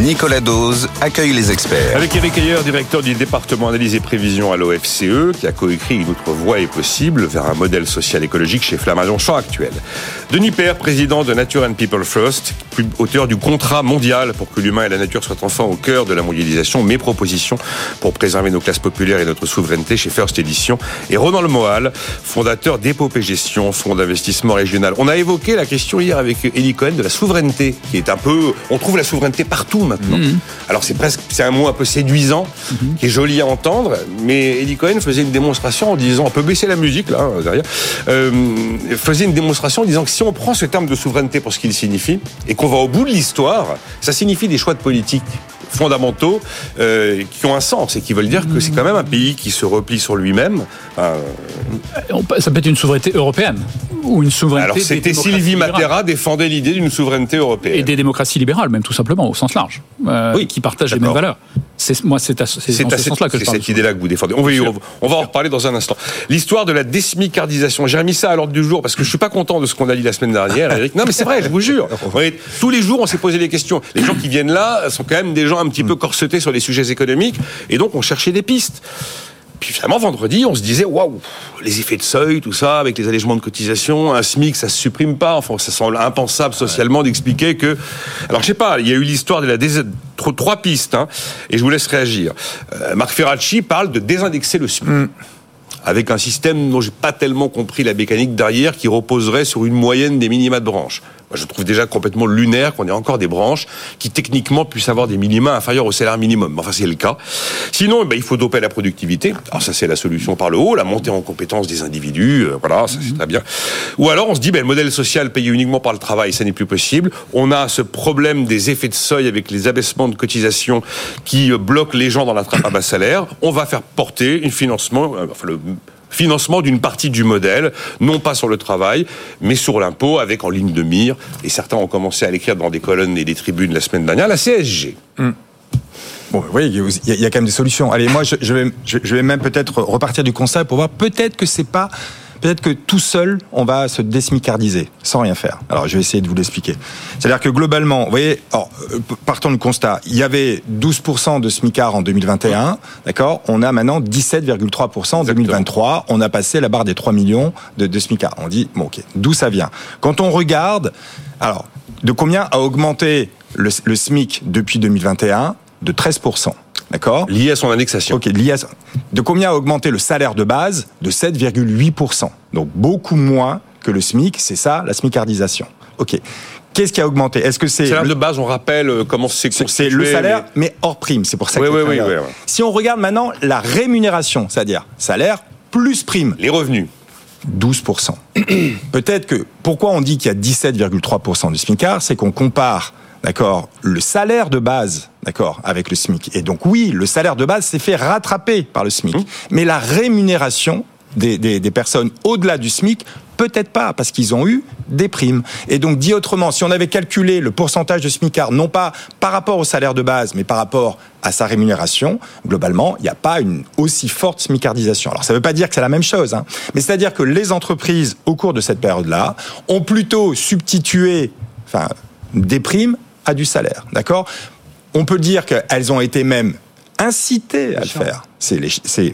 Nicolas Dose accueille les experts. Avec Eric Ayer, directeur du département analyse et prévision à l'OFCE, qui a coécrit Une autre voie est possible vers un modèle social écologique chez Flammarion Champ actuel. Denis Père, président de Nature and People First, auteur du contrat mondial pour que l'humain et la nature soient enfin au cœur de la mondialisation, mes propositions pour préserver nos classes populaires et notre souveraineté chez First Edition. Et Ronan Lemoal, fondateur d'Épopée Gestion, fonds d'investissement régional. On a évoqué la question hier avec Eli Cohen de la souveraineté, qui est un peu, on trouve la souveraineté partout maintenant. Mhm. Alors c'est presque, c'est un mot un peu séduisant, mhm. qui est joli à entendre, mais Eli Cohen faisait une démonstration en disant, on peut baisser la musique là derrière, euh, faisait une démonstration en disant que si on prend ce terme de souveraineté pour ce qu'il signifie et qu'on va au bout de l'histoire, ça signifie des choix de politique fondamentaux euh, qui ont un sens et qui veulent dire que c'est quand même un pays qui se replie sur lui-même. Euh, ça peut être une souveraineté européenne ou une souveraineté. Alors c'était Sylvie Matera défendait l'idée d'une souveraineté européenne et des démocraties libérales même tout simplement au sens large, euh, oui, qui partagent les mêmes valeurs. C'est moi c'est ce sens-là que je parle. C'est cette idée-là que vous défendez. On va, on va en reparler dans un instant. L'histoire de la désmicardisation. J'ai remis ça à l'ordre du jour parce que je suis pas content de ce qu'on a dit la semaine dernière, Eric. Non mais c'est vrai, je vous jure. Tous les jours on s'est posé des questions. Les gens qui viennent là sont quand même des gens un petit peu corsetés sur les sujets économiques et donc on cherchait des pistes. Puis finalement, vendredi, on se disait, waouh, les effets de seuil, tout ça, avec les allègements de cotisation, un SMIC, ça se supprime pas. Enfin, ça semble impensable socialement d'expliquer que. Alors, je sais pas, il y a eu l'histoire de la dés... trois pistes, hein, et je vous laisse réagir. Euh, Marc Ferracci parle de désindexer le SMIC. Mm. avec un système dont j'ai pas tellement compris la mécanique derrière, qui reposerait sur une moyenne des minima de branche je trouve déjà complètement lunaire qu'on ait encore des branches qui techniquement puissent avoir des minima inférieurs au salaire minimum. Enfin, c'est le cas. Sinon, ben, il faut doper la productivité. Alors ça, c'est la solution par le haut, la montée en compétence des individus. Euh, voilà, ça c'est très bien. Ou alors, on se dit, ben, le modèle social payé uniquement par le travail, ça n'est plus possible. On a ce problème des effets de seuil avec les abaissements de cotisation qui euh, bloquent les gens dans la trappe à bas salaire. On va faire porter un financement, euh, enfin, le financement d'une partie du modèle, non pas sur le travail, mais sur l'impôt, avec en ligne de mire, et certains ont commencé à l'écrire dans des colonnes et des tribunes la semaine dernière, la CSG. Hmm. Bon, oui, il y, a quand même des solutions. Allez, moi, je, vais, je vais même peut-être repartir du constat pour voir peut-être que c'est pas peut-être que tout seul, on va se désmicardiser sans rien faire. Alors, je vais essayer de vous l'expliquer. C'est-à-dire que globalement, vous voyez, alors, euh, partons du constat, il y avait 12% de smicard en 2021, d'accord? On a maintenant 17,3% en 2023. On a passé la barre des 3 millions de, de smicards. On dit, bon, ok, d'où ça vient? Quand on regarde, alors, de combien a augmenté le, le SMIC depuis 2021 De 13%. D'accord Lié à son indexation. Ok, lié à... De combien a augmenté le salaire de base De 7,8%. Donc beaucoup moins que le SMIC, c'est ça, la SMICardisation. Ok. Qu'est-ce qui a augmenté? Est-ce que c'est salaire de base On rappelle euh, comment c'est C'est le salaire, mais... hors prime. C'est pour ça. Oui, oui, oui, oui, Si on regarde maintenant la rémunération, c'est-à-dire salaire plus prime. Les revenus. 12%. Peut-être que pourquoi on dit qu'il y a 17,3% du SMICAR, c'est qu'on compare d'accord, le salaire de base, d'accord, avec le SMIC. Et donc oui, le salaire de base s'est fait rattraper par le SMIC. Mmh. Mais la rémunération des, des, personnes au-delà du SMIC Peut-être pas, parce qu'ils ont eu des primes. Et donc, dit autrement, si on avait calculé le pourcentage de SMICAR, non pas par rapport au salaire de base, mais par rapport à sa rémunération, globalement, il n'y a pas une aussi forte SMICardisation. Alors, ça ne veut pas dire que c'est la même chose, hein, mais c'est-à-dire que les entreprises, au cours de cette période-là, ont plutôt substitué enfin, des primes à du salaire. D'accord? On peut dire qu'elles ont été même incitées à le faire. C'est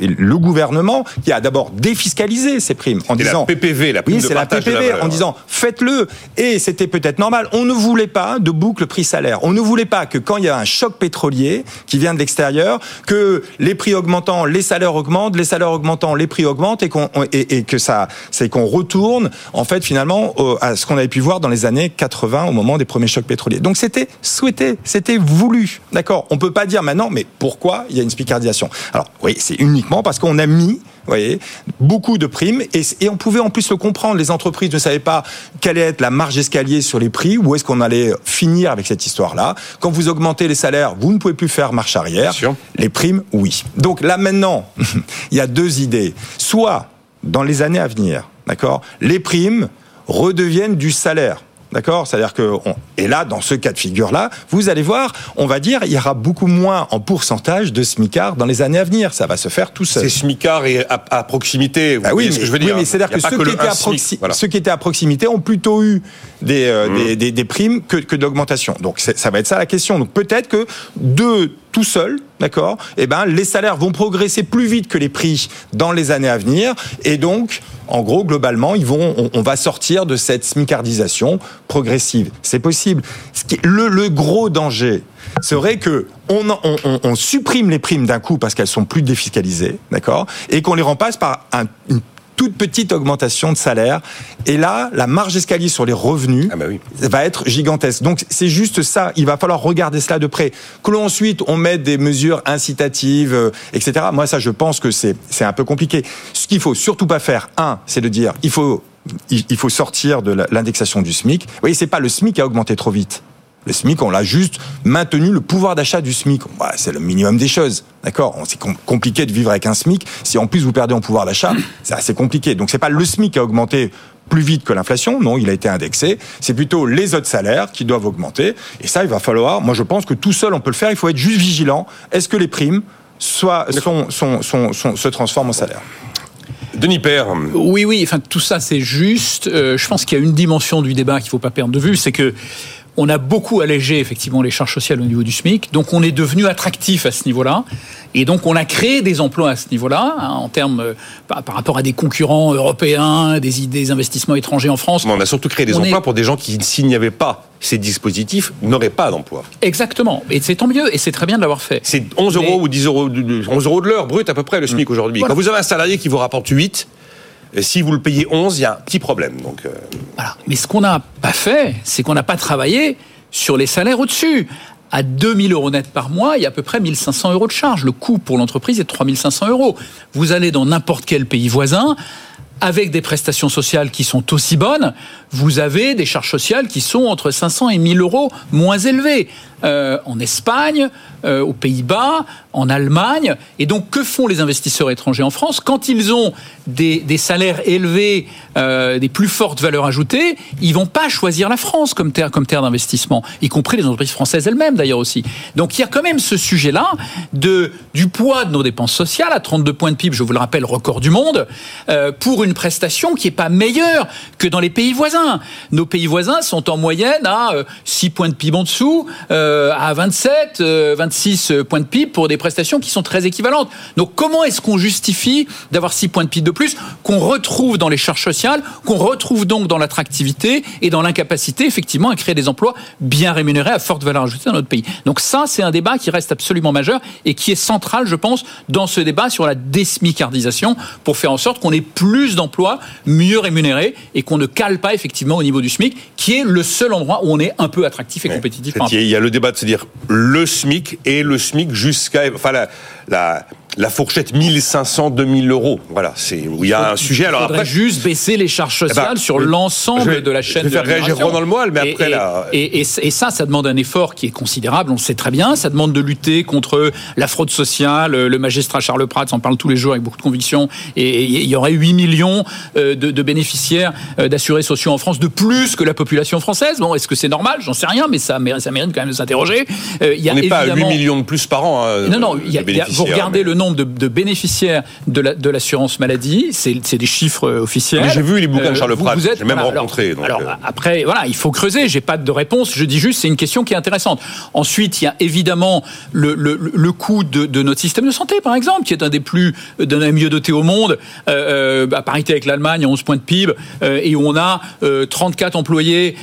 le gouvernement qui a d'abord défiscalisé ces primes en disant la PPV, la prime oui, c'est la PPV en disant faites-le et c'était peut-être normal. On ne voulait pas de boucle prix-salaire. On ne voulait pas que quand il y a un choc pétrolier qui vient de l'extérieur, que les prix augmentant, les salaires augmentent, les salaires augmentant, les prix augmentent et qu'on et, que ça c'est qu'on retourne en fait finalement à ce qu'on avait pu voir dans les années 80 au moment des premiers chocs pétroliers. Donc c'était souhaité, c'était voulu. D'accord? On peut pas dire maintenant mais pourquoi il y a une spicardisation? Alors oui, c'est uniquement parce qu'on a mis voyez, beaucoup de primes et, on pouvait en plus le comprendre. Les entreprises ne savaient pas quelle allait être la marge escalier sur les prix, où est-ce qu'on allait finir avec cette histoire-là. Quand vous augmentez les salaires, vous ne pouvez plus faire marche arrière. Les primes, oui. Donc là maintenant, il y a deux idées. Soit dans les années à venir, d'accord, les primes redeviennent du salaire. D'accord? C'est-à-dire que, et là, dans ce cas de figure-là, vous allez voir, on va dire, il y aura beaucoup moins en pourcentage de SMICAR dans les années à venir. Ça va se faire tout seul. C'est SMICAR et à, proximité. Bah oui, ce que je veux dire. Oui, mais c'est-à-dire que, ceux, qui étaient à proximité ont plutôt eu des, euh, mmh. des, des, primes que, que d'augmentation. Donc ça va être ça la question. Donc peut-être que deux tout seul, d'accord Eh ben, les salaires vont progresser plus vite que les prix dans les années à venir, et donc, en gros, globalement, ils vont, on, va sortir de cette smicardisation progressive. C'est possible. Ce qui, le, le gros danger, serait que on, supprime les primes d'un coup parce qu'elles sont plus défiscalisées, d'accord, et qu'on les remplace par un, une toute petite augmentation de salaire. Et là, la marge d'escalier sur les revenus ah bah va être gigantesque. Donc c'est juste ça. Il va falloir regarder cela de près. Que l'on ensuite on mette des mesures incitatives, euh, etc. Moi, ça, je pense que c'est c'est un peu compliqué. Ce qu'il faut surtout pas faire, un, c'est de dire il faut il faut sortir de l'indexation du SMIC. Vous voyez, c'est pas le SMIC qui a augmenté trop vite. Le SMIC, on l'a juste maintenu le pouvoir d'achat du SMIC. c'est le minimum des choses. D'accord? C'est compliqué de vivre avec un SMIC. Si en plus vous perdez en pouvoir d'achat, c'est assez compliqué. Donc c'est pas le SMIC qui a augmenté plus vite que l'inflation, non, il a été indexé. C'est plutôt les autres salaires qui doivent augmenter. Et ça, il va falloir. Moi, je pense que tout seul, on peut le faire. Il faut être juste vigilant. Est-ce que les primes soit, se transforment en salaire? Denis Père. Oui, oui, enfin tout ça c'est juste. Euh, je pense qu'il y a une dimension du débat qu'il ne faut pas perdre de vue, c'est que on a beaucoup allégé effectivement les charges sociales au niveau du SMIC, donc on est devenu attractif à ce niveau-là, et donc on a créé des emplois à ce niveau-là, hein, en termes euh, par, rapport à des concurrents européens, des, des investissements étrangers en France. Mais on a surtout créé des emplois pour des gens qui, s'il n'y avait pas ces dispositifs, n'auraient pas d'emploi. Exactement, et c'est tant mieux, et c'est très bien de l'avoir fait. C'est 11 euros ou 10 euros, 11 euros de l'heure brut à peu près le SMIC aujourd'hui. Quand vous avez un salarié qui vous rapporte 8, si vous le payez 11, il y a un petit problème. Donc, euh. Mais ce qu'on n'a pas fait, c'est qu'on n'a pas travaillé sur les salaires au-dessus. À 2000 euros net par mois, il y a à peu près 1500 euros de charge. Le coût pour l'entreprise est de 3500 euros. Vous allez dans n'importe quel pays voisin, avec des prestations sociales qui sont aussi bonnes, vous avez des charges sociales qui sont entre 500 et 1000 euros moins élevées. Euh, en Espagne, euh, aux Pays-Bas, en Allemagne. Et donc, que font les investisseurs étrangers en France Quand ils ont des, salaires élevés, euh, des plus fortes valeurs ajoutées, ils vont pas choisir la France comme terre, comme terre d'investissement, y compris les entreprises françaises elles-mêmes d'ailleurs aussi. Donc, il y a quand même ce sujet-là du poids de nos dépenses sociales à 32 points de PIB, je vous le rappelle, record du monde, pour une prestation qui est pas meilleure que dans les pays voisins. Nos pays voisins sont en moyenne à 6 points de PIB en dessous. Euh, à 27, 26 euh, points de PIB pour des prestations qui sont très équivalentes. Donc comment est-ce qu'on justifie d'avoir 6 points de PIB de plus qu'on retrouve dans les charges sociales, qu'on retrouve donc dans l'attractivité et dans l'incapacité effectivement à créer des emplois bien rémunérés à forte valeur ajoutée dans notre pays? Donc ça, c'est un débat qui reste absolument majeur et qui est central, je pense, dans ce débat sur la désmicardisation pour faire en sorte qu'on ait plus d'emplois mieux rémunérés et qu'on ne cale pas effectivement au niveau du SMIC, qui est le seul endroit où on est un peu attractif et compétitif. Il y a le débat de se dire le SMIC et le SMIC jusqu'à enfin la, la la fourchette 1500-2000 euros. Voilà, c'est où il y a un sujet. Alors après, juste baisser les charges sociales eh ben, sur l'ensemble de la chaîne. Je vais faire réagir Ronan le Moelle, mais après là. Et, et, ça, ça demande un effort qui est considérable. On le sait très bien. Ça demande de lutter contre la fraude sociale. Le magistrat Charles Pratt en parle tous les jours avec beaucoup de conviction. Et il y aurait 8 millions euh, de, de bénéficiaires euh, d'assurés sociaux en France de plus que la population française. Bon, est-ce que c'est normal? J'en sais rien, mais ça mérite, ça mérite quand même de s'interroger. Euh, on n'est pas à 8 millions de plus par an. Hein, non, non. Y a, vous regardez le nombre de, de bénéficiaires de l'assurance maladie, c'est des chiffres euh, officiels. J'ai vu les bouquins de Charles euh, Pratt, j'ai même rencontré. Alors, euh. après, voilà, il faut creuser. J'ai pas de réponse. Je dis juste, c'est une question qui est intéressante. Ensuite, il y a évidemment le, le, le coût de, de, notre système de santé, par exemple, qui est un des plus, d'un des mieux dotés au monde, euh, à parité avec l'Allemagne, 11 points de PIB, et où on a 34 employés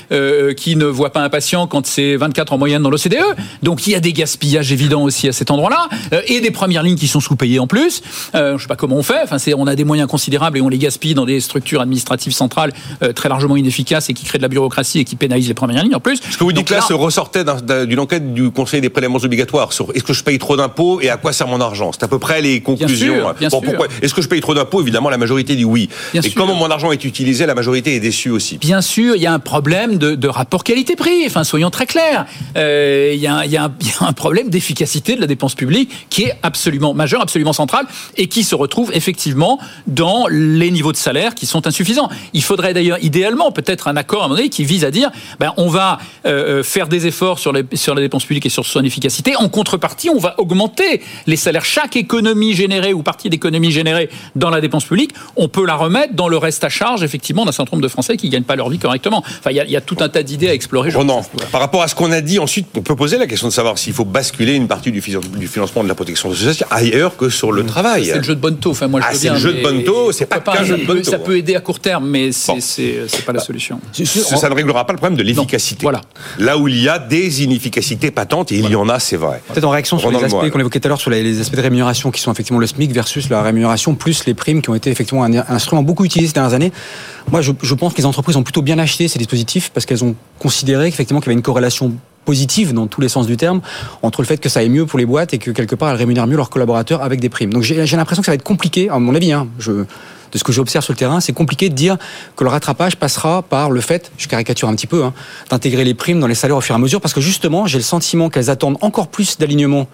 qui ne voient pas un patient quand c'est 24 en moyenne dans l'OCDE. Donc il y a des gaspillages évidents aussi à cet endroit-là, et des premières lignes qui sont sous-payées en plus. Euh, je sais pas comment on fait. Enfin, c'est, on a des moyens considérables et on les gaspille dans des structures administratives centrales euh, très largement inefficaces et qui créent de la bureaucratie et qui pénalisent les premières lignes en plus. Ce que vous dites là, se ressortait d'une enquête du Conseil des prélèvements obligatoires sur est-ce que je paye trop d'impôts et à quoi sert mon argent? C'est à peu près les conclusions. Bien sûr, pourquoi Est-ce que je paye trop d'impôts? Évidemment, la majorité dit oui. Bien et comment mon argent est utilisé, la majorité est déçue aussi. Bien sûr, il y a un problème de, de rapport qualité-prix. Enfin, soyons très clairs. Euh, il, y y a un problème d'efficacité de la dépense publique qui est absolument majeur majeur, absolument central, et qui se retrouve effectivement dans les niveaux de salaire qui sont insuffisants. Il faudrait d'ailleurs idéalement peut-être un accord à un moment donné qui vise à dire, ben, on va euh, euh, faire des efforts sur, les, sur la dépense publique et sur son efficacité. En contrepartie, on va augmenter les salaires. Chaque économie générée ou partie d'économie générée dans la dépense publique, on peut la remettre dans le reste à charge, effectivement, d'un certain nombre de Français qui gagnent pas leur vie correctement. Enfin, il y, a tout un tas d'idées à explorer. non. Par rapport à ce qu'on a dit, ensuite, on peut poser la question de savoir s'il faut basculer une partie du, financement de la protection sociale ailleurs que sur le mmh. travail. C'est le jeu de bonne taux. Enfin, moi, je ah, c'est le jeu de bonne taux. C'est pas qu'un jeu de bonne taux. Ça peut aider à court terme, mais c'est n'est pas la solution. Ça ne réglera pas le problème de l'efficacité. Voilà. Là où il y a des inefficacités patentes, et il y en a, c'est vrai. Peut-être en réaction sur les aspects qu'on évoquait tout à l'heure, sur les, aspects de rémunération qui sont effectivement le SMIC versus la rémunération, plus les primes qui ont été effectivement un, instrument beaucoup utilisé ces dernières années. Moi, je, je pense que les entreprises ont plutôt bien acheté ces dispositifs parce qu'elles ont considéré qu'effectivement qu'il y avait une corrélation positive dans tous les sens du terme entre le fait que ça aille mieux pour les boîtes et que quelque part elles rémunèrent mieux leurs collaborateurs avec des primes. Donc j'ai l'impression que ça va être compliqué, à mon avis, hein, de ce que j'observe sur le terrain, c'est compliqué de dire que le rattrapage passera par le fait, je caricature un petit peu, hein, d'intégrer les primes dans les salaires au fur et à mesure, parce que justement j'ai le sentiment qu'elles attendent encore plus d'alignement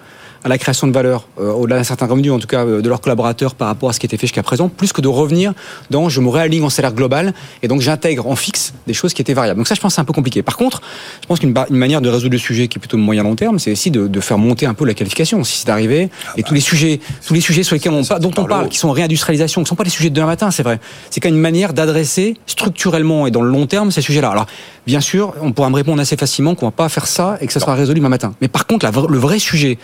à la création de valeur, euh, au-delà d'un certain revenu, en tout cas euh, de leurs collaborateurs par rapport à ce qui était fait jusqu'à présent, plus que de revenir dans je me réaligne en salaire global et donc j'intègre en fixe des choses qui étaient variables. Donc ça, je pense, c'est un peu compliqué. Par contre, je pense qu'une manière de résoudre le sujet qui est plutôt moyen long terme, c'est aussi de, de, faire monter un peu la qualification, si c'est d'arriver. Ah et bah. tous les sujets, tous les sujets sur lesquels on, dont on parle, qui sont réindustrialisation, qui sont pas les sujets de demain matin, c'est vrai. C'est quand même une manière d'adresser structurellement et dans le long terme ces sujets-là. Alors, bien sûr, on pourra me répondre assez facilement qu'on va pas faire ça et que ça sera résolu demain matin. Mais par contre, le vrai sujet,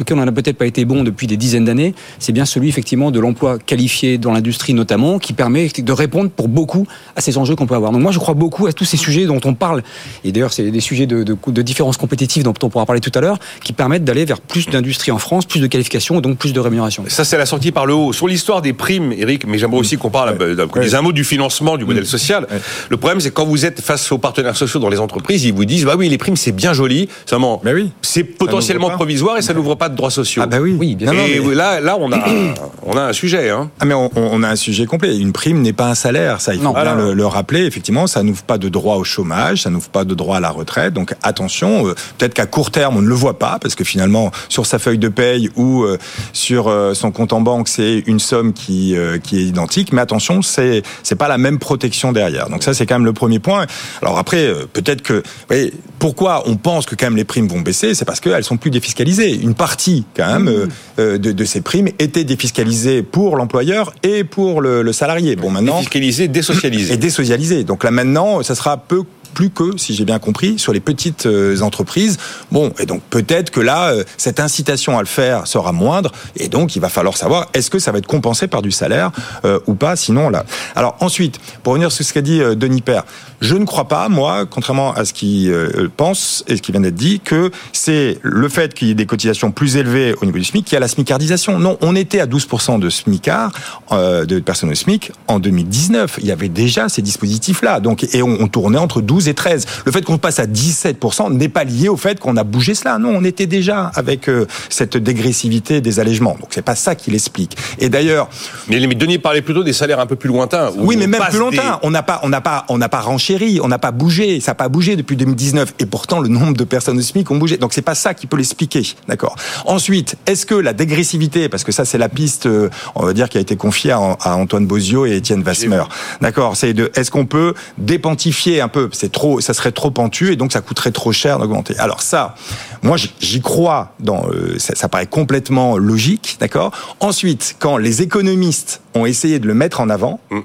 sur lequel on n'a peut-être pas été bon depuis des dizaines d'années, c'est bien celui effectivement de l'emploi qualifié dans l'industrie notamment, qui permet de répondre pour beaucoup à ces enjeux qu'on peut avoir. Donc moi, je crois beaucoup à tous ces sujets dont on parle, et d'ailleurs c'est des sujets de, de, de différences compétitives dont on pourra parler tout à l'heure, qui permettent d'aller vers plus d'industrie en France, plus de qualification et donc plus de rémunération. Ça, c'est la sortie par le haut. Sur l'histoire des primes, Eric, mais j'aimerais aussi qu'on parle des un mot du financement du modèle social. Le problème, c'est quand vous êtes face aux partenaires sociaux dans les entreprises, ils vous disent, bah oui, les primes, c'est bien joli, seulement, oui. c'est potentiellement provisoire et ça n'ouvre pas de droits sociaux. Ah bah oui. oui bien et là, là, on a, on a un sujet. Hein. Ah mais on, a un sujet complet. Une prime n'est pas un salaire, ça il faut bien le, rappeler. Effectivement, ça n'ouvre pas de droit au chômage, ça n'ouvre pas de droit à la retraite. Donc attention, euh, peut-être qu'à court terme on ne le voit pas parce que finalement sur sa feuille de paye ou euh, sur euh, son compte en banque c'est une somme qui qui est identique. Mais attention, c'est c'est pas la même protection derrière. Donc ça c'est quand même le premier point. Alors après peut-être que voyez, pourquoi on pense que quand même les primes vont baisser, c'est parce qu'elles sont plus défiscalisées. Une partie quand même mmh. de, de ces primes était défiscalisée pour l'employeur et pour le, le salarié. Bon maintenant défiscalisée, désocialisée. Et désocialisée. Donc là maintenant, ça sera peu plus que, si j'ai bien compris, sur les petites euh, entreprises. Bon, et donc peut-être que là, euh, cette incitation à le faire sera moindre, et donc il va falloir savoir est-ce que ça va être compensé par du salaire euh, ou pas. Sinon, là. Alors ensuite, pour revenir sur ce qu'a dit Denis Père, je ne crois pas, moi, contrairement à ce qu'il pense et ce qui vient d'être dit, que c'est le fait qu'il y ait des cotisations plus élevées au niveau du SMIC qui a la smicardisation. Non, on était à 12% de smicard, de personnes au SMIC en 2019. Il y avait déjà ces dispositifs-là. Donc, et on, on tournait entre 12 et 13. Le fait qu'on passe à 17% n'est pas lié au fait qu'on a bougé cela. Non, on était déjà avec euh, cette dégressivité des allègements. Donc c'est pas ça qui l'explique. Et d'ailleurs, mais, les Denis parlait plutôt des salaires un peu plus lointains. Oui, mais même plus lointains. On n'a pas, on n'a pas, on n'a pas renchéri, on n'a pas bougé. Ça n'a pas bougé depuis 2019. Et pourtant, le nombre de personnes au SMIC ont bougé. Donc c'est pas ça qui peut l'expliquer. D'accord. Ensuite, est-ce que la dégressivité, parce que ça c'est la piste, euh, on va dire, qui a été confiée à, Antoine Bozio et Étienne Vasmer. D'accord. C'est de, est-ce qu'on peut dépantifier un peu? Trop, ça serait trop pentu et donc ça coûterait trop cher d'augmenter. Alors ça, moi j'y crois. Dans, euh, ça, paraît complètement logique, d'accord? Ensuite, quand les économistes ont essayé de le mettre en avant, mmh,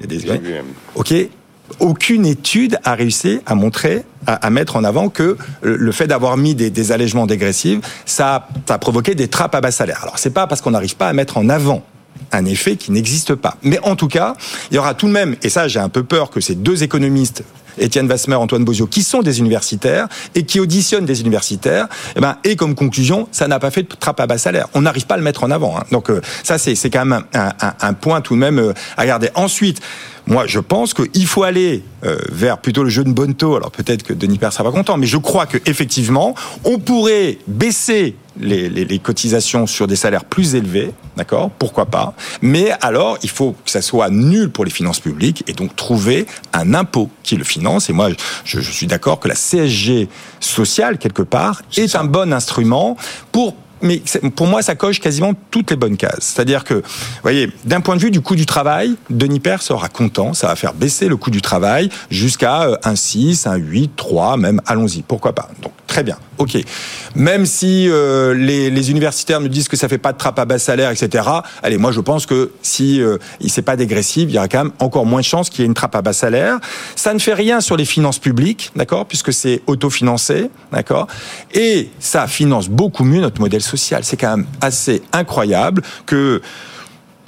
ok, aucune étude a réussi à montrer, à, mettre en avant que le fait d'avoir mis des, des allègements dégressifs, ça, ça a provoqué des trappes à bas salaire. Alors c'est pas parce qu'on n'arrive pas à mettre en avant un effet qui n'existe pas. Mais en tout cas, il y aura tout de même, et ça j'ai un peu peur que ces deux économistes Étienne Vasmer, Antoine Bozio, qui sont des universitaires et qui auditionnent des universitaires, et, eh ben, et comme conclusion, ça n'a pas fait de trappe à bas salaire. On n'arrive pas à le mettre en avant. Hein. Donc euh, ça, c'est quand même un, point tout de même euh, à garder. Ensuite, moi, je pense qu'il faut aller euh, vers plutôt le jeu de Bonto. Alors peut-être que Denis Père sera pas content, mais je crois que effectivement, on pourrait baisser les, les, les, cotisations sur des salaires plus élevés, d'accord? Pourquoi pas? Mais alors, il faut que ça soit nul pour les finances publiques et donc trouver un impôt qui le finance. Et moi, je, je suis d'accord que la CSG sociale, quelque part, est un bon instrument pour mais pour moi, ça coche quasiment toutes les bonnes cases. C'est-à-dire que, voyez, d'un point de vue du coût du travail, Denis Père sera content, ça va faire baisser le coût du travail jusqu'à un 6, un 8, 3, même, allons-y, pourquoi pas. Très bien, ok. Même si euh, les, universitaires me disent que ça fait pas de trappe à bas salaire, etc., allez, moi je pense que si euh, c'est pas dégressif, il y aura quand même encore moins de chances qu'il y ait une trappe à bas salaire. Ça ne fait rien sur les finances publiques, d'accord, puisque c'est autofinancé, d'accord, et ça finance beaucoup mieux notre modèle social. C'est quand même assez incroyable que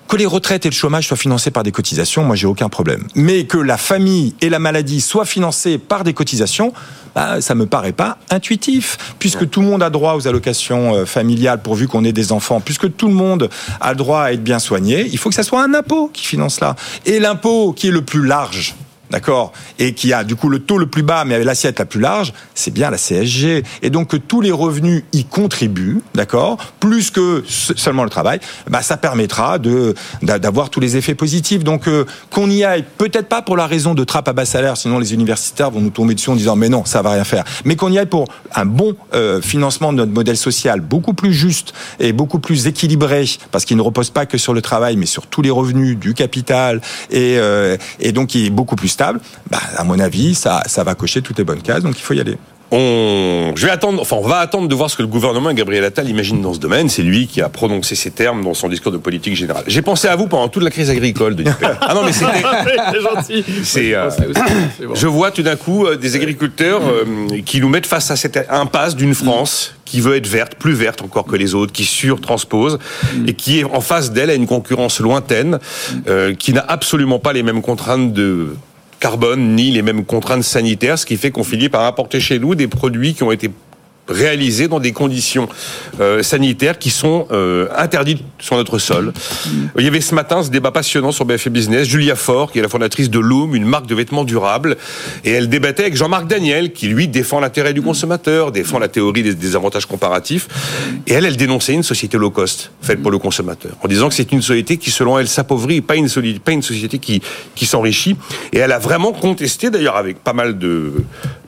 que les retraites et le chômage soient financés par des cotisations, moi j'ai aucun problème. Mais que la famille et la maladie soient financées par des cotisations, bah, ça me paraît pas intuitif, puisque tout le monde a droit aux allocations euh, familiales pourvu qu'on ait des enfants, puisque tout le monde a droit à être bien soigné, il faut que ça soit un impôt qui finance là. Et l'impôt qui est le plus large, d'accord, et qui a du coup le taux le plus bas, mais avec l'assiette la plus large, c'est bien la CSG. Et donc que tous les revenus y contribuent, d'accord, plus que seulement le travail, bah ça permettra de d'avoir tous les effets positifs. Donc euh, qu'on y aille, peut-être pas pour la raison de trappe à bas salaire, sinon les universitaires vont nous tomber dessus en disant mais non, ça va rien faire. Mais qu'on y aille pour un bon euh, financement de notre modèle social, beaucoup plus juste et beaucoup plus équilibré, parce qu'il ne repose pas que sur le travail, mais sur tous les revenus du capital et euh, et donc il est beaucoup plus stable, bah, à mon avis, ça, ça va cocher toutes les bonnes cases, donc il faut y aller. On, je vais attendre, enfin, on va attendre de voir ce que le gouvernement et Gabriel Attal imagine dans ce domaine. C'est lui qui a prononcé ces termes dans son discours de politique générale. J'ai pensé à vous pendant toute la crise agricole de Ah non, mais c'était. c'est gentil. C'est, euh, Je vois tout d'un coup euh, des agriculteurs euh, qui nous mettent face à cette impasse d'une France qui veut être verte, plus verte encore que les autres, qui surtranspose et qui est en face d'elle à une concurrence lointaine, qui n'a absolument pas les mêmes contraintes de carbone ni les mêmes contraintes sanitaires, ce qui fait qu'on finit par apporter chez nous des produits qui ont été réalisés dans des conditions euh, sanitaires qui sont euh, interdites sur notre sol. Il y avait ce matin ce débat passionnant sur BFM Business, Julia Faure, qui est la fondatrice de Loom, une marque de vêtements durables, et elle débattait avec Jean-Marc Daniel, qui lui défend l'intérêt du consommateur, défend la théorie des, avantages comparatifs, et elle, elle dénonçait une société low cost faite pour le consommateur, en disant que c'est une société qui, selon elle, s'appauvrit, pas une, pas une société qui, qui s'enrichit, et elle a vraiment contesté, d'ailleurs avec pas mal de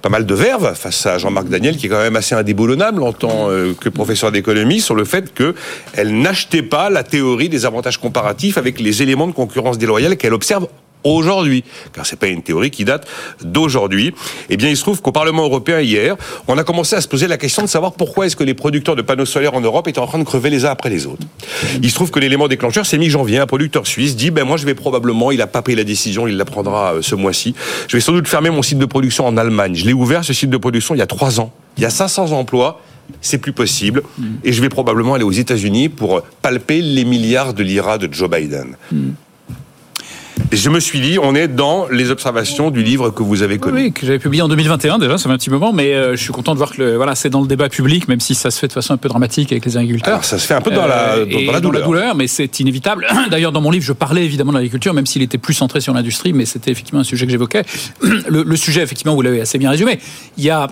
pas mal de verve face à Jean-Marc Daniel, qui est quand même assez indéboulonnable en tant euh, que professeur d'économie, sur le fait qu'elle n'achetait pas la théorie des avantages comparatifs avec les éléments de concurrence déloyale qu'elle observe aujourd'hui, car c'est pas une théorie qui date d'aujourd'hui. Eh bien, il se trouve qu'au Parlement européen hier, on a commencé à se poser la question de savoir pourquoi est-ce que les producteurs de panneaux solaires en Europe étaient en train de crever les uns après les autres. Il se trouve que l'élément déclencheur, c'est mi-janvier, un producteur suisse dit, ben moi je vais probablement, il a pas pris la décision, il la prendra euh, ce mois-ci, je vais sans doute fermer mon site de production en Allemagne. Je l'ai ouvert ce site de production il y a trois ans. Il y a 500 emplois c'est plus possible. Et je vais probablement aller aux États-Unis pour palper les milliards de lira de Joe Biden. Je me suis dit, on est dans les observations du livre que vous avez connu. Oui, que j'avais publié en 2021 déjà, ça fait un petit moment, mais euh, je suis content de voir que voilà, c'est dans le débat public, même si ça se fait de façon un peu dramatique avec les agriculteurs. Alors, ça se fait un peu dans, la, euh, dans, la, douleur. la douleur, mais c'est inévitable. D'ailleurs, dans mon livre, je parlais évidemment de l'agriculture, même s'il était plus centré sur l'industrie, mais c'était effectivement un sujet que j'évoquais. Le, le sujet, effectivement, vous l'avez assez bien résumé. Il y a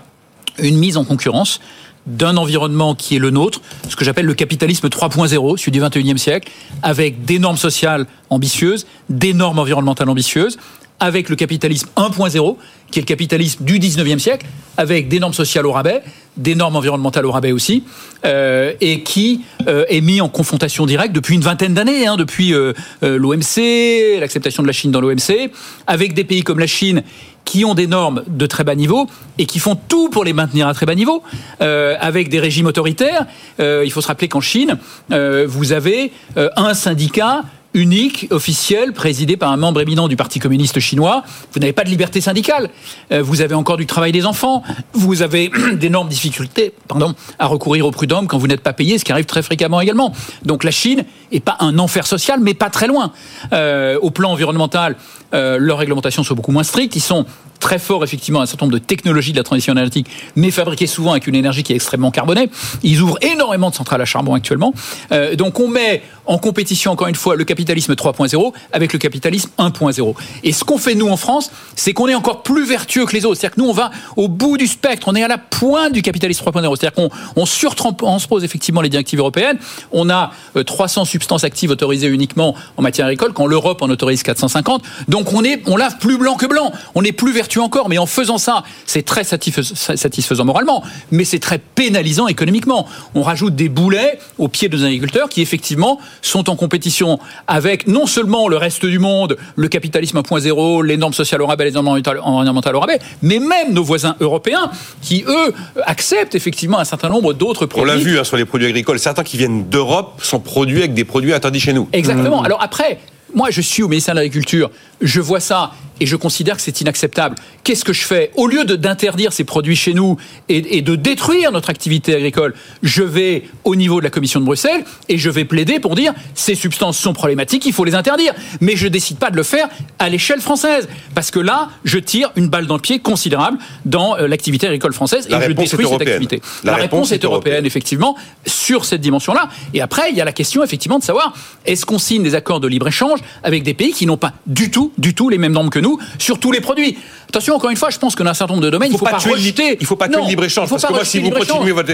une mise en concurrence d'un environnement qui est le nôtre, ce que j'appelle le capitalisme 3.0, celui du 21e siècle, avec des normes sociales ambitieuses, des normes environnementales ambitieuses, avec le capitalisme 1.0, qui est le capitalisme du 19e siècle, avec des normes sociales au rabais, des normes environnementales au rabais aussi, euh, et qui euh, est mis en confrontation directe depuis une vingtaine d'années, hein, depuis euh, euh l'OMC, l'acceptation de la Chine dans l'OMC, avec des pays comme la Chine qui ont des normes de très bas niveau et qui font tout pour les maintenir à très bas niveau, euh, avec des régimes autoritaires. Euh, il faut se rappeler qu'en Chine, vous avez un syndicat unique, officiel, présidé par un membre éminent du Parti communiste chinois. Vous n'avez pas de liberté syndicale. Euh, vous avez encore du travail des enfants. Vous avez d'énormes difficultés pardon, à recourir au prud'homme quand vous n'êtes pas payé, ce qui arrive très fréquemment également. Donc la Chine est pas un enfer social, mais pas très loin. Euh, au plan environnemental, euh, leurs réglementations sont beaucoup moins strictes. Ils sont très forts, effectivement, un certain nombre de technologies de la transition énergétique, mais fabriquées souvent avec une énergie qui est extrêmement carbonée. Ils ouvrent énormément de centrales à charbon actuellement. Euh, donc on met en compétition, encore une fois, le capitalisme 3.0 avec le capitalisme 1.0. Et ce qu'on fait, nous, en France, c'est qu'on est encore plus vertueux que les autres. C'est-à-dire que nous, on va au bout du spectre, on est à la pointe du capitalisme 3.0. C'est-à-dire qu'on on surtranspose effectivement les directives européennes. On a 300 euh, substances actives autorisées uniquement en matière agricole, quand l'Europe en autorise 450. Donc on est, on lave plus blanc que blanc. On est plus vertueux vertu encore, mais en faisant ça, c'est très satisfaisant moralement, mais c'est très pénalisant économiquement. On rajoute des boulets au pied de nos agriculteurs qui effectivement sont en compétition avec non seulement le reste du monde, le capitalisme 1.0, les normes sociales au rabais, les normes environnementales au rabais, mais même nos voisins européens qui, eux, acceptent effectivement un certain nombre d'autres produits. On l'a vu hein, sur les produits agricoles, certains qui viennent d'Europe sont produits avec des produits interdits chez nous. Exactement. Alors après, moi, je suis au ministère de l'Agriculture, je vois ça et je considère que c'est inacceptable. Qu'est-ce que je fais? Au lieu d'interdire ces produits chez nous et, de détruire notre activité agricole, je vais au niveau de la Commission de Bruxelles et je vais plaider pour dire ces substances sont problématiques, il faut les interdire. Mais je décide pas de le faire à l'échelle française parce que là, je tire une balle dans le pied considérable dans euh, l'activité agricole française et je détruis cette activité. La, réponse, est européenne, effectivement, sur cette dimension-là. Et après, il y a la question effectivement de savoir est-ce qu'on signe des accords de libre échange avec des pays qui n'ont pas du tout, du tout les mêmes normes que nous? Sur tous les produits. Attention, encore une fois, je pense que dans un certain nombre de domaines, il ne faut, pas, rejeter. Il faut pas tuer le libre-échange. Parce que moi, si vous, continuez votre,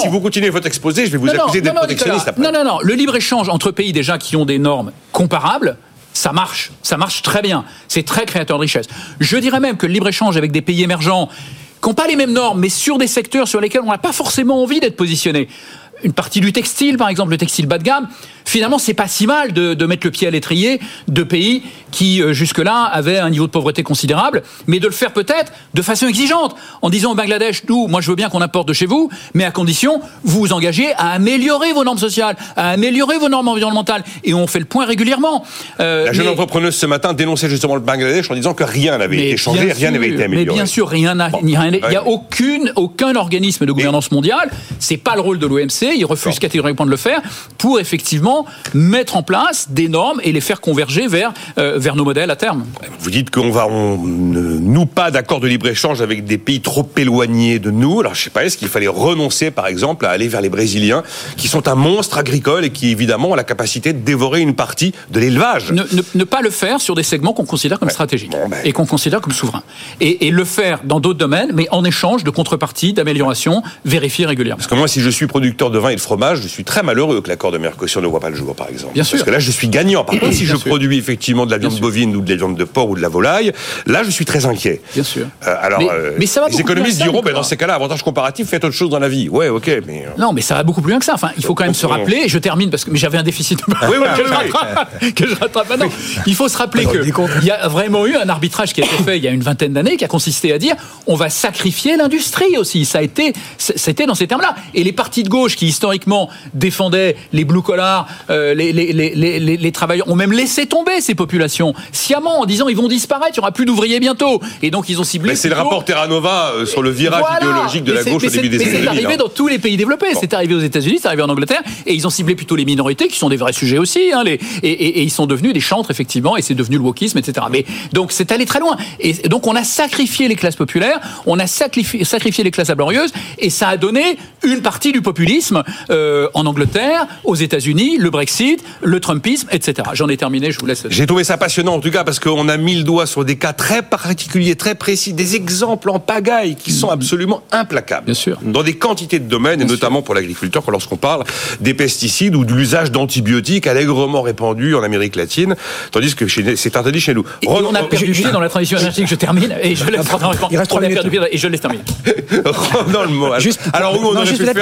si vous continuez votre exposé, je vais vous accuser d'être protectionniste après. Non, non, non. Le libre-échange entre pays déjà qui ont des normes comparables, ça marche. Ça marche très bien. C'est très créateur de richesse. Je dirais même que le libre-échange avec des pays émergents qui n'ont pas les mêmes normes, mais sur des secteurs sur lesquels on n'a pas forcément envie d'être positionné, une partie du textile, par exemple, le textile bas de gamme, finalement, c'est pas si mal de, de, mettre le pied à l'étrier de pays qui, euh, jusque-là, avaient un niveau de pauvreté considérable, mais de le faire peut-être de façon exigeante, en disant au Bangladesh, nous, moi, je veux bien qu'on importe de chez vous, mais à condition, vous vous engagez à améliorer vos normes sociales, à améliorer vos normes environnementales, et on fait le point régulièrement. Euh, La jeune entrepreneuse ce matin dénonçait justement le Bangladesh en disant que rien n'avait été changé, rien n'avait été amélioré. Mais bien sûr, rien n'a, il n'y a aucune, aucun organisme de gouvernance mondiale, c'est pas le rôle de l'OMC, il refuse catégoriquement de le faire, pour effectivement mettre en place des normes et les faire converger vers, euh, vers nos modèles à terme. Vous dites qu'on va, on nous pas d'accord de libre-échange avec des pays trop éloignés de nous. Alors je sais pas, est-ce qu'il fallait renoncer par exemple à aller vers les Brésiliens qui sont un monstre agricole et qui évidemment ont la capacité de dévorer une partie de l'élevage? Ne, pas le faire sur des segments qu'on considère comme stratégiques ben. et qu'on considère comme souverains. Et, et le faire dans d'autres domaines, mais en échange de contrepartie, d'amélioration vérifiée régulièrement. Parce que moi, si je suis producteur de vin et de fromage, je suis très malheureux que l'accord de Mercosur ne voit pas le jour, par exemple. Bien sûr. Parce que là, je suis gagnant. Par contre, si je produis effectivement de la viande bovine ou de la viande de porc ou de la volaille, là, je suis très inquiet. Bien sûr. Euh, alors, mais, euh, mais ça va les économistes diront, ben, dans ces cas-là, avantage comparatif, faites autre chose dans la vie. Ouais, ok, mais. Euh, non, mais ça va beaucoup plus loin que ça. Enfin, il faut quand même se rappeler, et je termine parce que mais j'avais un déficit oui, oui, que, je rattrape, que je rattrape maintenant. Il faut se rappeler qu'il y a vraiment eu un arbitrage qui a été fait il y a une vingtaine d'années qui a consisté à dire on va sacrifier l'industrie aussi. Ça a été, c'était dans ces termes-là. Et les partis de gauche qui historiquement défendaient les blue collars, les, les, travailleurs ont même laissé tomber ces populations sciemment en disant ils vont disparaître, il n'y aura plus d'ouvriers bientôt. Et donc ils ont ciblé. Mais c'est le rapport Terra Nova euh, sur le virage idéologique de la gauche au début des années. C'est arrivé dans tous les pays développés. C'est arrivé aux États-Unis, c'est arrivé en Angleterre, et ils ont ciblé plutôt les minorités qui sont des vrais sujets aussi. Hein, les, et, ils sont devenus des chantres effectivement, et c'est devenu le wokisme, etc. Mais donc c'est allé très loin. Et donc on a sacrifié les classes populaires, on a sacrifié, sacrifié les classes laborieuses, et ça a donné une partie du populisme euh, en Angleterre, aux États-Unis, le Brexit, le Trumpisme, etc. J'en ai terminé, je vous laisse. J'ai trouvé ça passionnant en tout cas parce qu'on a mis le doigt sur des cas très particuliers, très précis, des exemples en pagaille qui sont absolument implacables. Bien sûr. Dans des quantités de domaines, et notamment pour l'agriculteur, lorsqu'on parle des pesticides ou de l'usage d'antibiotiques allègrement répandu en Amérique latine, tandis que c'est interdit chez nous. Et on a perdu pied dans la transition énergétique, je termine, et je laisse Il reste on a perdu pied et je laisse terminer. dans le mot. Juste, Alors, où on aurait faire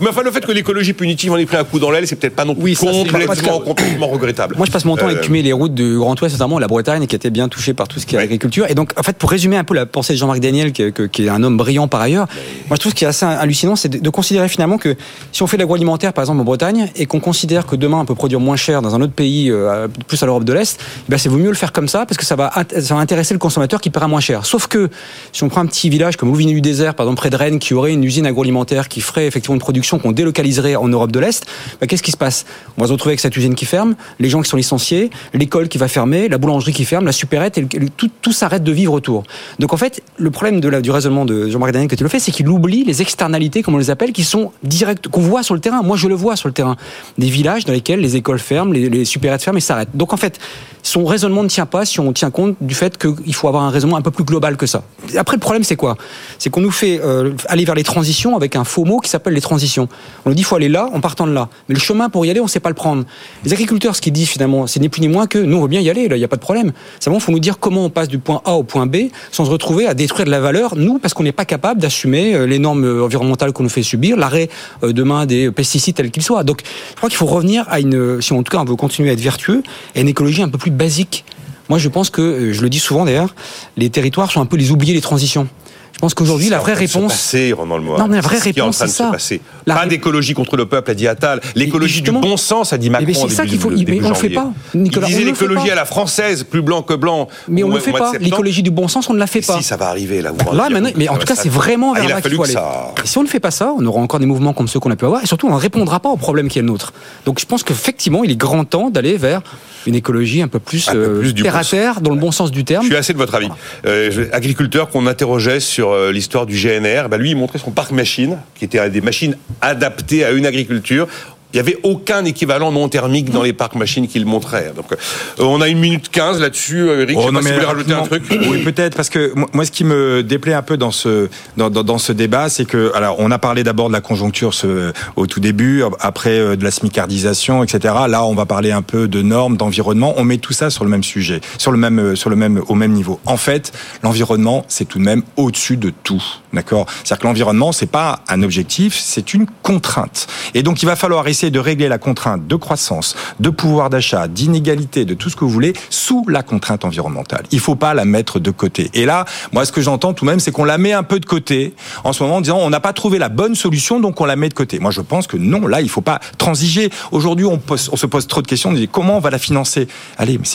Mais enfin, le fait que l'écologie punitive en ait pris un coup dans l'aile, c'est peut-être pas non plus complètement, complètement regrettable. Moi, je passe mon temps à euh, écumer les routes du Grand Ouest, notamment la Bretagne, qui était bien touchée par tout ce qui est agriculture. Et donc, en fait, pour résumer un peu la pensée de Jean-Marc Daniel, qui, est un homme brillant par ailleurs, moi, je trouve ce qui est assez hallucinant, c'est de, considérer finalement que si on fait de l'agroalimentaire, par exemple, en Bretagne, et qu'on considère que demain, on peut produire moins cher dans un autre pays, euh, plus à l'Europe de l'Est, eh ben, c'est vaut mieux le faire comme ça, parce que ça va, ça va intéresser le consommateur qui paiera moins cher. Sauf que, si on prend un petit village comme Louvigny du désert, par exemple, près de Rennes, qui aurait une usine agroalimentaire qui ferait effectivement une production qu'on délocaliserait en Europe de l'Est, ben, qu'est-ce qui se passe? On va se retrouver avec cette usine qui ferme, les gens qui sont licenciés, l'école qui va fermer, la boulangerie qui ferme, la supérette, et tout, s'arrête de vivre autour. Donc en fait, le problème du raisonnement de Jean-Marc Daniel que tu le fais, c'est qu'il oublie les externalités, comme on les appelle, qui sont directes, qu'on voit sur le terrain. Moi, je le vois sur le terrain. Des villages dans lesquels les écoles ferment, les, les supérettes ferment et s'arrêtent. Donc en fait, son raisonnement ne tient pas si on tient compte du fait qu'il faut avoir un raisonnement un peu plus global que ça. Après, le problème, c'est quoi? C'est qu'on nous fait euh, aller vers les transitions avec un faux mot qui s'appelle les transitions. On nous dit il faut aller là en partant de là. Mais le chemin pour y aller, on ne sait pas le prendre. Les agriculteurs, ce qu'ils disent finalement, c'est ni plus ni moins que nous, on veut bien y aller, là, il n'y a pas de problème. Simplement, il faut nous dire comment on passe du point A au point B sans se retrouver à détruire de la valeur, nous, parce qu'on n'est pas capable d'assumer euh, les normes euh, environnementales qu'on nous fait subir, l'arrêt euh, demain des pesticides tels qu'ils soient. Donc, je crois qu'il faut revenir à une, si en tout cas on veut continuer à être vertueux, à une écologie un peu plus basique. Moi, je pense que, je le dis souvent d'ailleurs, les territoires sont un peu les oubliés des transitions. Je pense qu'aujourd'hui, la vraie réponse. Passer, Ronan Lemoine. Non, mais la vraie C'est ce qui est en réponse, train de c'est se ça. passer. La Pas d'écologie contre le peuple, a dit Attal. L'écologie du bon sens, a dit Macron. ben, c'est ça qu'il faut- mais on le fait pas. Nicolas, Il disait l'écologie à la française, plus blanc que blanc. Mais on ne le fait pas. L'écologie du bon sens, on ne la fait pas. Si, ça va arriver, là. Là, maintenant, mais en tout cas, c'est vraiment Ah, vers là qu'il faut aller. Et si on ne fait pas ça, on aura encore des mouvements comme ceux qu'on a pu avoir, et surtout, on ne répondra pas au problème qui est le nôtre. Donc, je pense qu'effectivement, il est grand temps d'aller vers une écologie un peu plus, euh, terre à terre, dans le bon sens du terme. Je suis assez de votre avis. Euh, je- agriculteur qu'on interrogeait sur euh, l'histoire du GNR, bah lui, il montrait son parc machine, qui était des machines adaptées à une agriculture. Il n'y avait aucun équivalent non thermique dans les parcs machines qu'il montrait. Donc, euh, on a une minute 15 là-dessus. Euh, Eric, je sais Oh, non, pas si mais vous voulez rajouter un truc. Oui, peut-être, parce que moi- ce qui me déplaît un peu dans ce, dans, dans, dans ce débat, c'est que, alors, on a parlé d'abord de la conjoncture ce, au tout début, après euh, de la smicardisation, etc. Là, on va parler un peu de normes, d'environnement. On met tout ça sur le même sujet, sur le même, sur le même, au même niveau. En fait, l'environnement, c'est tout de même au-dessus de tout. D'accord? C'est-à-dire que l'environnement, c'est pas un objectif, c'est une contrainte. Et donc, il va falloir essayer de régler la contrainte de croissance, de pouvoir d'achat, d'inégalité, de tout ce que vous voulez, sous la contrainte environnementale. Il faut pas la mettre de côté. Et là, moi, ce que j'entends tout de même, c'est qu'on la met un peu de côté en ce moment en disant on n'a pas trouvé la bonne solution, donc on la met de côté. Moi, je pense que non, là, il faut pas transiger. Aujourd'hui, on, se pose trop de questions. On dit comment on va la financer? Allez, mais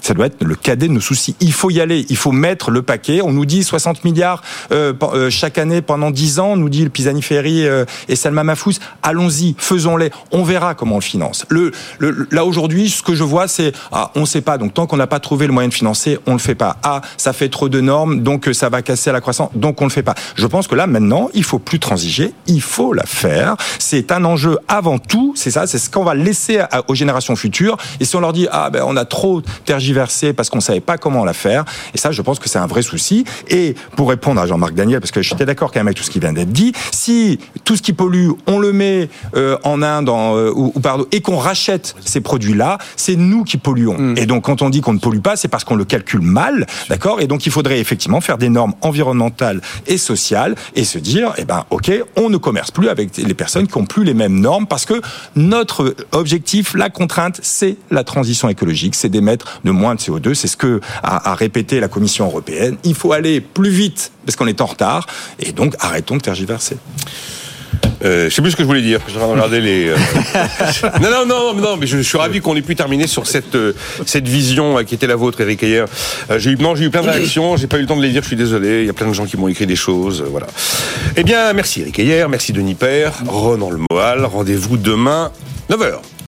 ça doit être le cadet de nos soucis. Il faut y aller. Il faut mettre le paquet. On nous dit 60 milliards euh, euh, chaque année pendant 10 ans, nous dit le Pisani-Ferry euh, et Salma Mahfouz. Allons-y, faisons-les. On verra comment on le finance. Là aujourd'hui, ce que je vois, c'est ah, on sait pas. Donc tant qu'on n'a pas trouvé le moyen de financer, on le fait pas. Ah, ça fait trop de normes, donc euh, ça va casser à la croissance, donc on le fait pas. Je pense que là maintenant, il faut plus transiger, il faut la faire. C'est un enjeu avant tout. C'est ça, c'est ce qu'on va laisser aux générations futures. Et si on leur dit ah ben on a trop tergiversé parce qu'on savait pas comment la faire, et ça, je pense que c'est un vrai souci. Et pour répondre à Jean-Marc Daniel, parce que j'étais d'accord quand même avec tout ce qui vient d'être dit, si tout ce qui pollue, on le met euh, en Inde euh, ou, ou pardon, et qu'on rachète ces produits-là, c'est nous qui polluons. Et donc quand on dit qu'on ne pollue pas, c'est parce qu'on le calcule mal, d'accord? Et donc il faudrait effectivement faire des normes environnementales et sociales et se dire, eh ben ok, on ne commerce plus avec les personnes qui ont plus les mêmes normes parce que notre objectif, la contrainte, c'est la transition écologique, c'est d'émettre de moins de CO2. C'est ce que a, a répété la Commission européenne. Il faut aller plus vite parce qu'on est en retard et donc arrêtons de tergiverser. Euh, je sais plus ce que je voulais dire. Je regardais les. euh, non, non, non, non, mais je, je suis ravi qu'on ait pu terminer sur cette euh, cette vision qui était la vôtre, Eric Ayer. J'ai eu non, j'ai eu plein de réactions. J'ai pas eu le temps de les dire. Je suis désolé. Il y a plein de gens qui m'ont écrit des choses. voilà. Eh bien, merci Eric Ayer, merci Denis Père, Ronan Le Moal. Rendez-vous demain 9 h